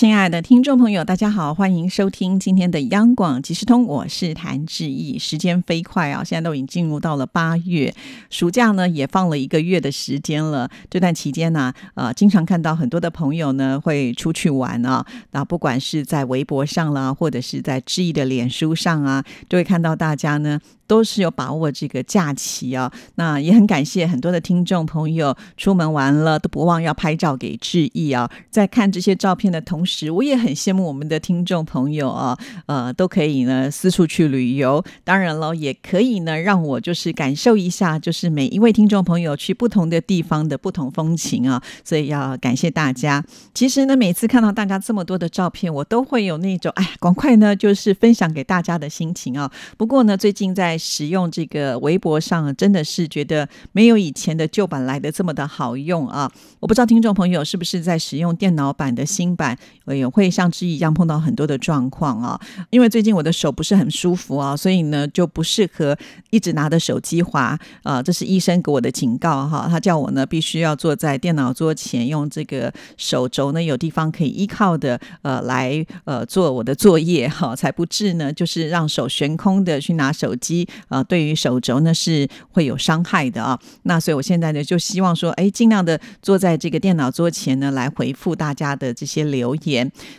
亲爱的听众朋友，大家好，欢迎收听今天的央广即时通，我是谭志毅。时间飞快啊，现在都已经进入到了八月，暑假呢也放了一个月的时间了。这段期间呢，呃，经常看到很多的朋友呢会出去玩啊，那不管是在微博上啦，或者是在志毅的脸书上啊，都会看到大家呢。都是有把握这个假期啊，那也很感谢很多的听众朋友出门玩了都不忘要拍照给志毅啊。在看这些照片的同时，我也很羡慕我们的听众朋友啊，呃，都可以呢四处去旅游。当然了，也可以呢让我就是感受一下，就是每一位听众朋友去不同的地方的不同风情啊。所以要感谢大家。其实呢，每次看到大家这么多的照片，我都会有那种哎，赶快呢就是分享给大家的心情啊。不过呢，最近在使用这个微博上，真的是觉得没有以前的旧版来的这么的好用啊！我不知道听众朋友是不是在使用电脑版的新版，也会像之一样碰到很多的状况啊。因为最近我的手不是很舒服啊，所以呢就不适合一直拿着手机滑啊。这是医生给我的警告哈，他叫我呢必须要坐在电脑桌前，用这个手肘呢有地方可以依靠的呃来呃做我的作业哈，才不致呢就是让手悬空的去拿手机。啊，对于手肘呢是会有伤害的啊。那所以我现在呢就希望说，哎，尽量的坐在这个电脑桌前呢来回复大家的这些留言。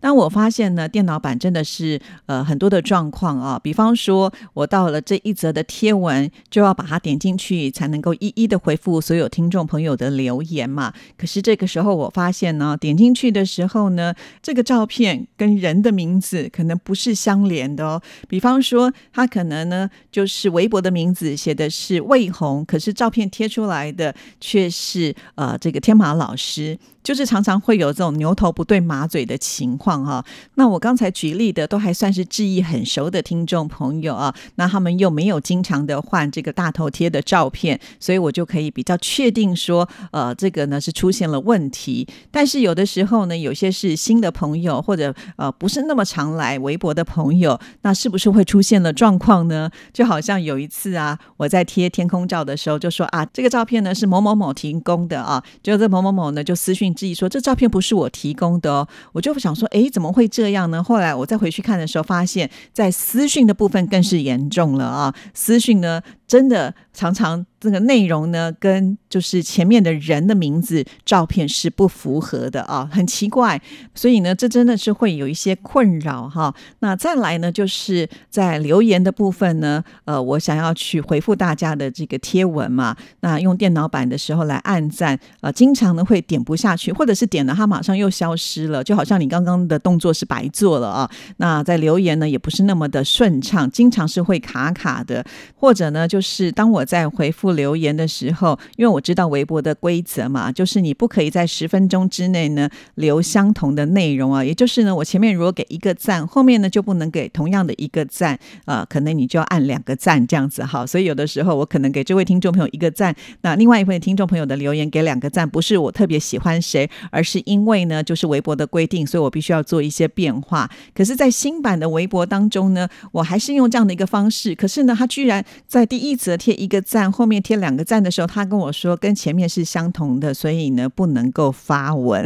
那我发现呢，电脑版真的是呃很多的状况啊。比方说，我到了这一则的贴文，就要把它点进去，才能够一一的回复所有听众朋友的留言嘛。可是这个时候我发现呢，点进去的时候呢，这个照片跟人的名字可能不是相连的哦。比方说，他可能呢就是。微博的名字写的是魏红，可是照片贴出来的却是呃这个天马老师。就是常常会有这种牛头不对马嘴的情况哈。那我刚才举例的都还算是记忆很熟的听众朋友啊，那他们又没有经常的换这个大头贴的照片，所以我就可以比较确定说，呃，这个呢是出现了问题。但是有的时候呢，有些是新的朋友或者呃不是那么常来微博的朋友，那是不是会出现了状况呢？就好像有一次啊，我在贴天空照的时候就说啊，这个照片呢是某某某提供的啊，就这某某某呢就私讯。质疑说这照片不是我提供的哦，我就想说，哎，怎么会这样呢？后来我再回去看的时候，发现，在私讯的部分更是严重了啊！私讯呢？真的常常这个内容呢，跟就是前面的人的名字、照片是不符合的啊，很奇怪。所以呢，这真的是会有一些困扰哈。那再来呢，就是在留言的部分呢，呃，我想要去回复大家的这个贴文嘛。那用电脑版的时候来按赞，呃，经常呢会点不下去，或者是点了它马上又消失了，就好像你刚刚的动作是白做了啊。那在留言呢，也不是那么的顺畅，经常是会卡卡的，或者呢就。就是当我在回复留言的时候，因为我知道微博的规则嘛，就是你不可以在十分钟之内呢留相同的内容啊。也就是呢，我前面如果给一个赞，后面呢就不能给同样的一个赞啊，可能你就要按两个赞这样子哈。所以有的时候我可能给这位听众朋友一个赞，那另外一位听众朋友的留言给两个赞，不是我特别喜欢谁，而是因为呢就是微博的规定，所以我必须要做一些变化。可是，在新版的微博当中呢，我还是用这样的一个方式，可是呢，他居然在第一。一则贴一个赞，后面贴两个赞的时候，他跟我说跟前面是相同的，所以呢不能够发文。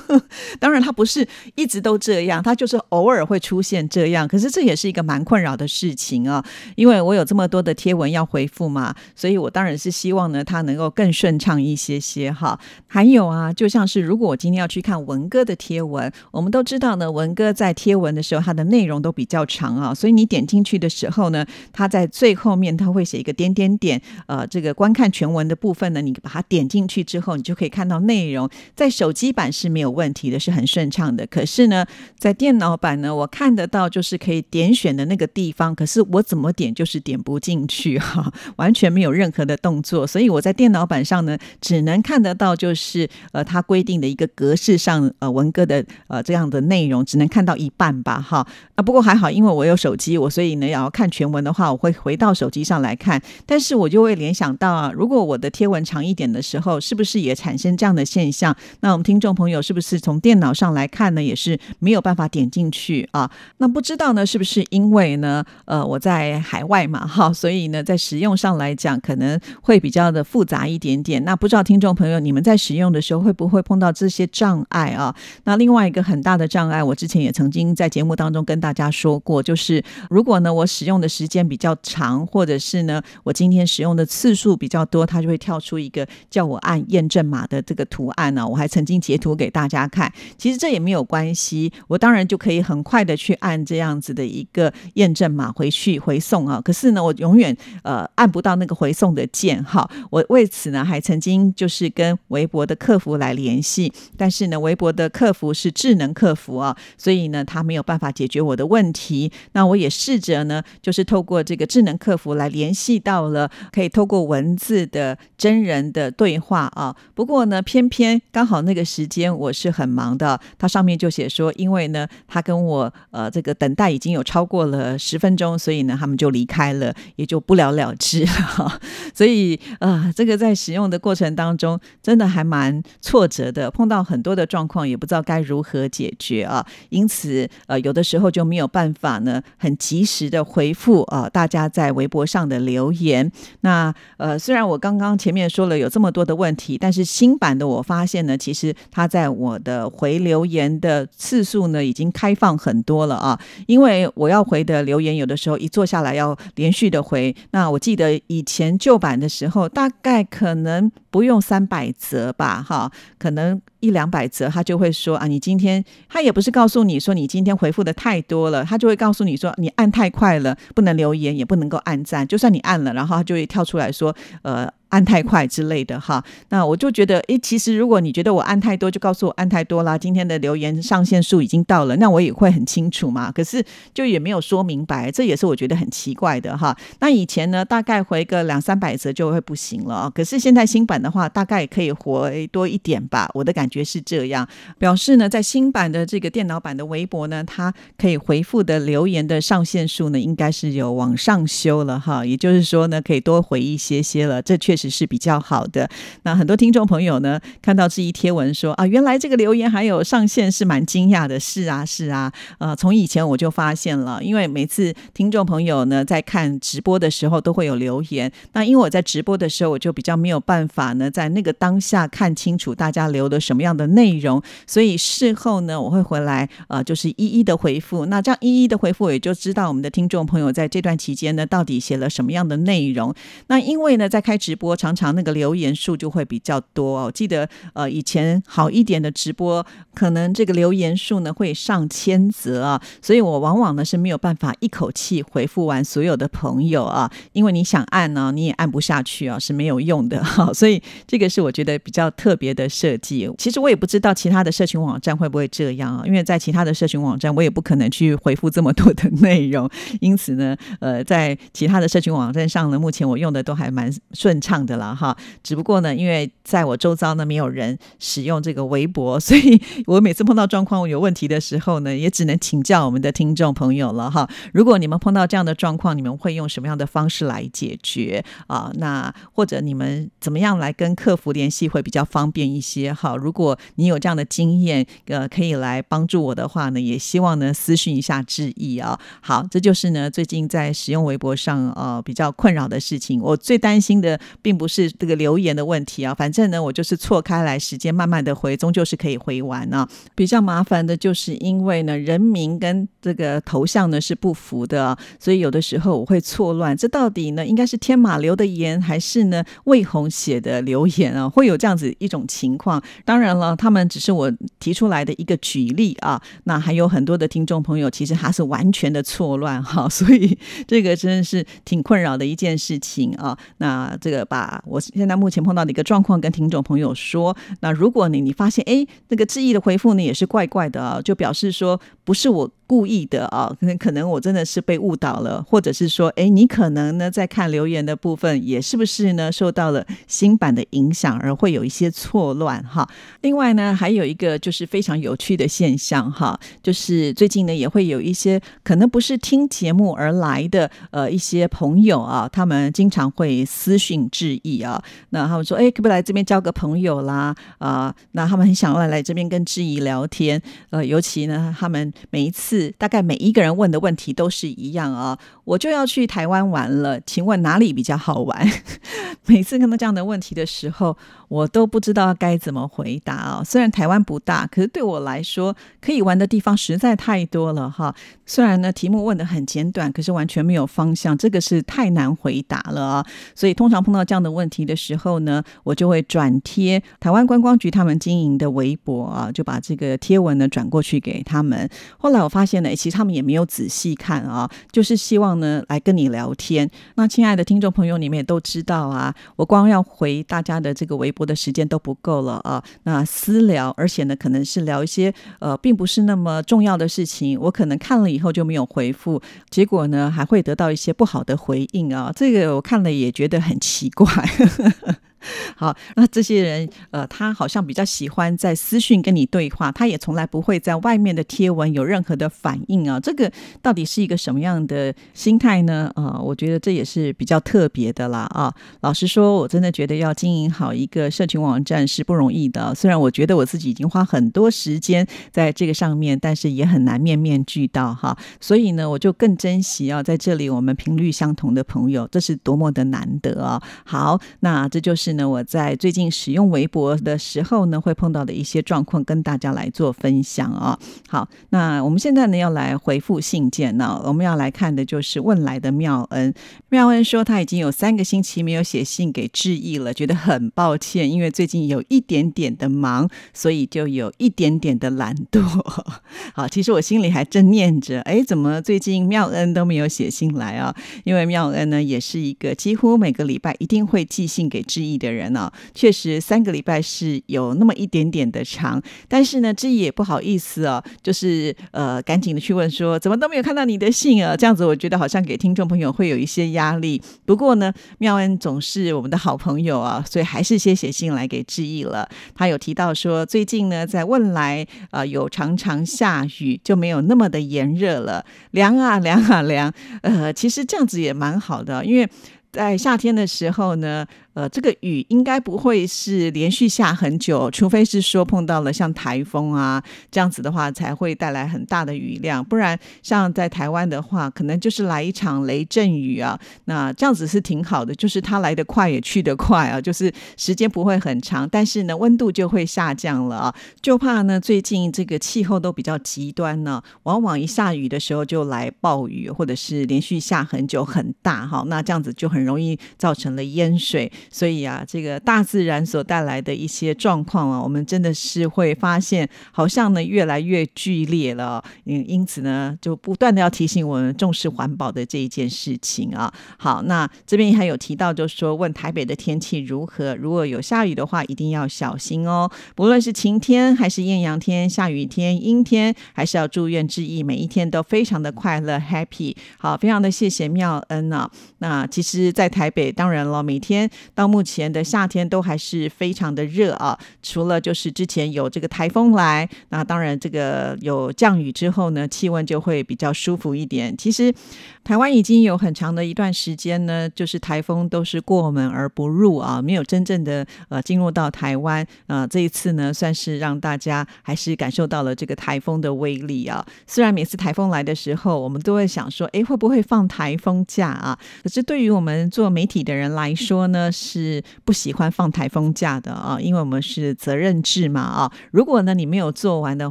当然，他不是一直都这样，他就是偶尔会出现这样。可是这也是一个蛮困扰的事情啊，因为我有这么多的贴文要回复嘛，所以我当然是希望呢他能够更顺畅一些些哈。还有啊，就像是如果我今天要去看文哥的贴文，我们都知道呢，文哥在贴文的时候，他的内容都比较长啊，所以你点进去的时候呢，他在最后面他会。写一个点点点，呃，这个观看全文的部分呢，你把它点进去之后，你就可以看到内容。在手机版是没有问题的，是很顺畅的。可是呢，在电脑版呢，我看得到就是可以点选的那个地方，可是我怎么点就是点不进去哈，完全没有任何的动作。所以我在电脑版上呢，只能看得到就是呃，它规定的一个格式上呃文哥的呃这样的内容，只能看到一半吧哈。啊，不过还好，因为我有手机，我所以呢，要看全文的话，我会回到手机上来。看，但是。我就会联想到啊，如果我的贴文长一点的时候，是不是也产生这样的现象？那我们听众朋友是不是从电脑上来看呢，也是没有办法点进去啊？那不知道呢，是不是因为呢，呃，我在海外嘛，哈，所以呢，在使用上来讲，可能会比较的复杂一点点。那不知道听众朋友，你们在使用的时候会不会碰到这些障碍啊？那另外一个很大的障碍，我之前也曾经在节目当中跟大家说过，就是如果呢，我使用的时间比较长，或者是呢，我今天使用的次数比较多，它就会跳出一个叫我按验证码的这个图案呢。我还曾经截图给大家看，其实这也没有关系，我当然就可以很快的去按这样子的一个验证码回去回送啊。可是呢，我永远呃按不到那个回送的键哈。我为此呢，还曾经就是跟微博的客服来联系，但是呢，微博的客服是智能客服啊，所以呢，他没有办法解决我的问题。那我也试着呢，就是透过这个智能客服来联系到了，可以透过文字的真人的对话啊。不过呢，偏偏刚好那个时间我是很忙的，它上面就写说，因为呢，他跟我呃这个等待已经有超过了十分钟，所以呢，他们就离开了，也就不了了之了。所以啊，这个在使用的过程当中，真的还蛮挫折的，碰到很多的状况，也不知道该如何解决啊。因此，呃，有的时候就没有办法呢，很及时的回复啊，大家在微博上的留言。那呃，虽然我刚刚前面说了有这么多的问题，但是新版的我发现呢，其实它在我的回留言的次数呢，已经开放很多了啊。因为我要回的留言，有的时候一坐下来要连续的回。那我记得以前旧版的时候，大概可能不用三百折吧，哈，可能。一两百折，他就会说啊，你今天他也不是告诉你说你今天回复的太多了，他就会告诉你说你按太快了，不能留言，也不能够按赞，就算你按了，然后他就会跳出来说，呃。按太快之类的哈，那我就觉得，诶，其实如果你觉得我按太多，就告诉我按太多啦。今天的留言上限数已经到了，那我也会很清楚嘛。可是就也没有说明白，这也是我觉得很奇怪的哈。那以前呢，大概回个两三百则就会不行了，可是现在新版的话，大概可以回多一点吧。我的感觉是这样，表示呢，在新版的这个电脑版的微博呢，它可以回复的留言的上限数呢，应该是有往上修了哈。也就是说呢，可以多回一些些了。这确实。是比较好的。那很多听众朋友呢，看到这一贴文说啊，原来这个留言还有上线，是蛮惊讶的。是啊，是啊。呃，从以前我就发现了，因为每次听众朋友呢在看直播的时候都会有留言。那因为我在直播的时候，我就比较没有办法呢，在那个当下看清楚大家留的什么样的内容，所以事后呢，我会回来呃，就是一一的回复。那这样一一的回复，我也就知道我们的听众朋友在这段期间呢，到底写了什么样的内容。那因为呢，在开直播。常常那个留言数就会比较多。我记得呃，以前好一点的直播，可能这个留言数呢会上千则啊，所以我往往呢是没有办法一口气回复完所有的朋友啊，因为你想按呢，你也按不下去啊，是没有用的哈。所以这个是我觉得比较特别的设计。其实我也不知道其他的社群网站会不会这样啊，因为在其他的社群网站，我也不可能去回复这么多的内容。因此呢，呃，在其他的社群网站上呢，目前我用的都还蛮顺畅的。了哈，只不过呢，因为在我周遭呢没有人使用这个微博，所以我每次碰到状况有问题的时候呢，也只能请教我们的听众朋友了哈。如果你们碰到这样的状况，你们会用什么样的方式来解决啊？那或者你们怎么样来跟客服联系会比较方便一些哈？如果你有这样的经验，呃，可以来帮助我的话呢，也希望呢私讯一下致意啊。好，这就是呢最近在使用微博上呃比较困扰的事情。我最担心的并不是这个留言的问题啊，反正呢，我就是错开来时间，慢慢的回，终究是可以回完啊。比较麻烦的就是因为呢，人名跟这个头像呢是不符的，所以有的时候我会错乱，这到底呢应该是天马留的言，还是呢魏红写的留言啊？会有这样子一种情况。当然了，他们只是我提出来的一个举例啊。那还有很多的听众朋友，其实他是完全的错乱哈，所以这个真的是挺困扰的一件事情啊。那这个把。把我现在目前碰到的一个状况跟听众朋友说。那如果你你发现哎，那个质疑的回复呢也是怪怪的啊，就表示说不是我。故意的啊，可能可能我真的是被误导了，或者是说，哎，你可能呢在看留言的部分，也是不是呢受到了新版的影响而会有一些错乱哈。另外呢，还有一个就是非常有趣的现象哈，就是最近呢也会有一些可能不是听节目而来的呃一些朋友啊，他们经常会私讯致意啊，那他们说，哎，可不可以来这边交个朋友啦？啊，那他们很想要来这边跟志毅聊天，呃，尤其呢，他们每一次。大概每一个人问的问题都是一样啊，我就要去台湾玩了，请问哪里比较好玩？每次看到这样的问题的时候。我都不知道该怎么回答啊！虽然台湾不大，可是对我来说，可以玩的地方实在太多了哈。虽然呢题目问的很简短，可是完全没有方向，这个是太难回答了啊！所以通常碰到这样的问题的时候呢，我就会转贴台湾观光局他们经营的微博啊，就把这个贴文呢转过去给他们。后来我发现呢，其实他们也没有仔细看啊，就是希望呢来跟你聊天。那亲爱的听众朋友，你们也都知道啊，我光要回大家的这个微博。的时间都不够了啊！那私聊，而且呢，可能是聊一些呃，并不是那么重要的事情。我可能看了以后就没有回复，结果呢，还会得到一些不好的回应啊！这个我看了也觉得很奇怪。怪，呵呵呵。好，那这些人，呃，他好像比较喜欢在私讯跟你对话，他也从来不会在外面的贴文有任何的反应啊。这个到底是一个什么样的心态呢？啊，我觉得这也是比较特别的啦。啊，老实说，我真的觉得要经营好一个社群网站是不容易的。虽然我觉得我自己已经花很多时间在这个上面，但是也很难面面俱到哈。所以呢，我就更珍惜啊，在这里我们频率相同的朋友，这是多么的难得啊。好，那这就是。呢，我在最近使用微博的时候呢，会碰到的一些状况，跟大家来做分享啊。好，那我们现在呢要来回复信件呢，我们要来看的就是问来的妙恩。妙恩说他已经有三个星期没有写信给志毅了，觉得很抱歉，因为最近有一点点的忙，所以就有一点点的懒惰。好，其实我心里还正念着，哎，怎么最近妙恩都没有写信来啊？因为妙恩呢也是一个几乎每个礼拜一定会寄信给志毅。的人呢，确实三个礼拜是有那么一点点的长，但是呢，志毅也不好意思哦，就是呃，赶紧的去问说，怎么都没有看到你的信啊？这样子，我觉得好像给听众朋友会有一些压力。不过呢，妙恩总是我们的好朋友啊，所以还是先写信来给志毅了。他有提到说，最近呢，在汶来啊，有常常下雨，就没有那么的炎热了，凉啊凉啊凉。呃，其实这样子也蛮好的，因为在夏天的时候呢。呃，这个雨应该不会是连续下很久，除非是说碰到了像台风啊这样子的话，才会带来很大的雨量。不然，像在台湾的话，可能就是来一场雷阵雨啊。那这样子是挺好的，就是它来得快也去得快啊，就是时间不会很长，但是呢，温度就会下降了啊。就怕呢，最近这个气候都比较极端呢，往往一下雨的时候就来暴雨，或者是连续下很久很大哈，那这样子就很容易造成了淹水。所以啊，这个大自然所带来的一些状况啊，我们真的是会发现，好像呢越来越剧烈了。嗯，因此呢，就不断的要提醒我们重视环保的这一件事情啊。好，那这边还有提到，就是说问台北的天气如何？如果有下雨的话，一定要小心哦。不论是晴天还是艳阳天、下雨天、阴天，还是要祝愿致意，每一天都非常的快乐，happy。好，非常的谢谢妙恩啊。那其实，在台北，当然了，每天。到目前的夏天都还是非常的热啊，除了就是之前有这个台风来，那当然这个有降雨之后呢，气温就会比较舒服一点。其实。台湾已经有很长的一段时间呢，就是台风都是过门而不入啊，没有真正的呃进入到台湾啊。这一次呢，算是让大家还是感受到了这个台风的威力啊。虽然每次台风来的时候，我们都会想说，哎，会不会放台风假啊？可是对于我们做媒体的人来说呢，是不喜欢放台风假的啊，因为我们是责任制嘛啊。如果呢你没有做完的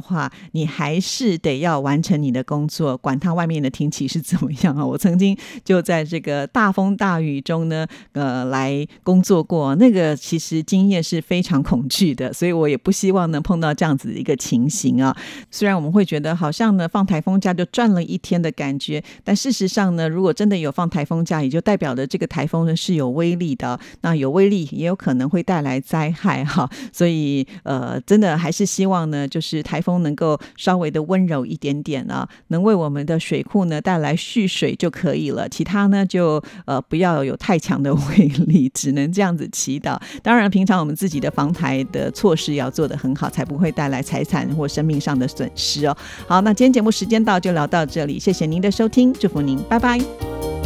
话，你还是得要完成你的工作，管它外面的天气是怎么样啊。我曾经就在这个大风大雨中呢，呃，来工作过。那个其实经验是非常恐惧的，所以我也不希望能碰到这样子的一个情形啊。虽然我们会觉得好像呢放台风假就赚了一天的感觉，但事实上呢，如果真的有放台风假，也就代表着这个台风呢是有威力的。那有威力，也有可能会带来灾害哈。所以呃，真的还是希望呢，就是台风能够稍微的温柔一点点啊，能为我们的水库呢带来蓄水就可以了。其他呢就呃不要有太强的威力，只能这样子祈祷。当然，平常我们自己的防台的措施要做得很好，才不会带来财产或生命上的损失哦。好，那今天节目时间到，就聊到这里，谢谢您的收听，祝福您，拜拜。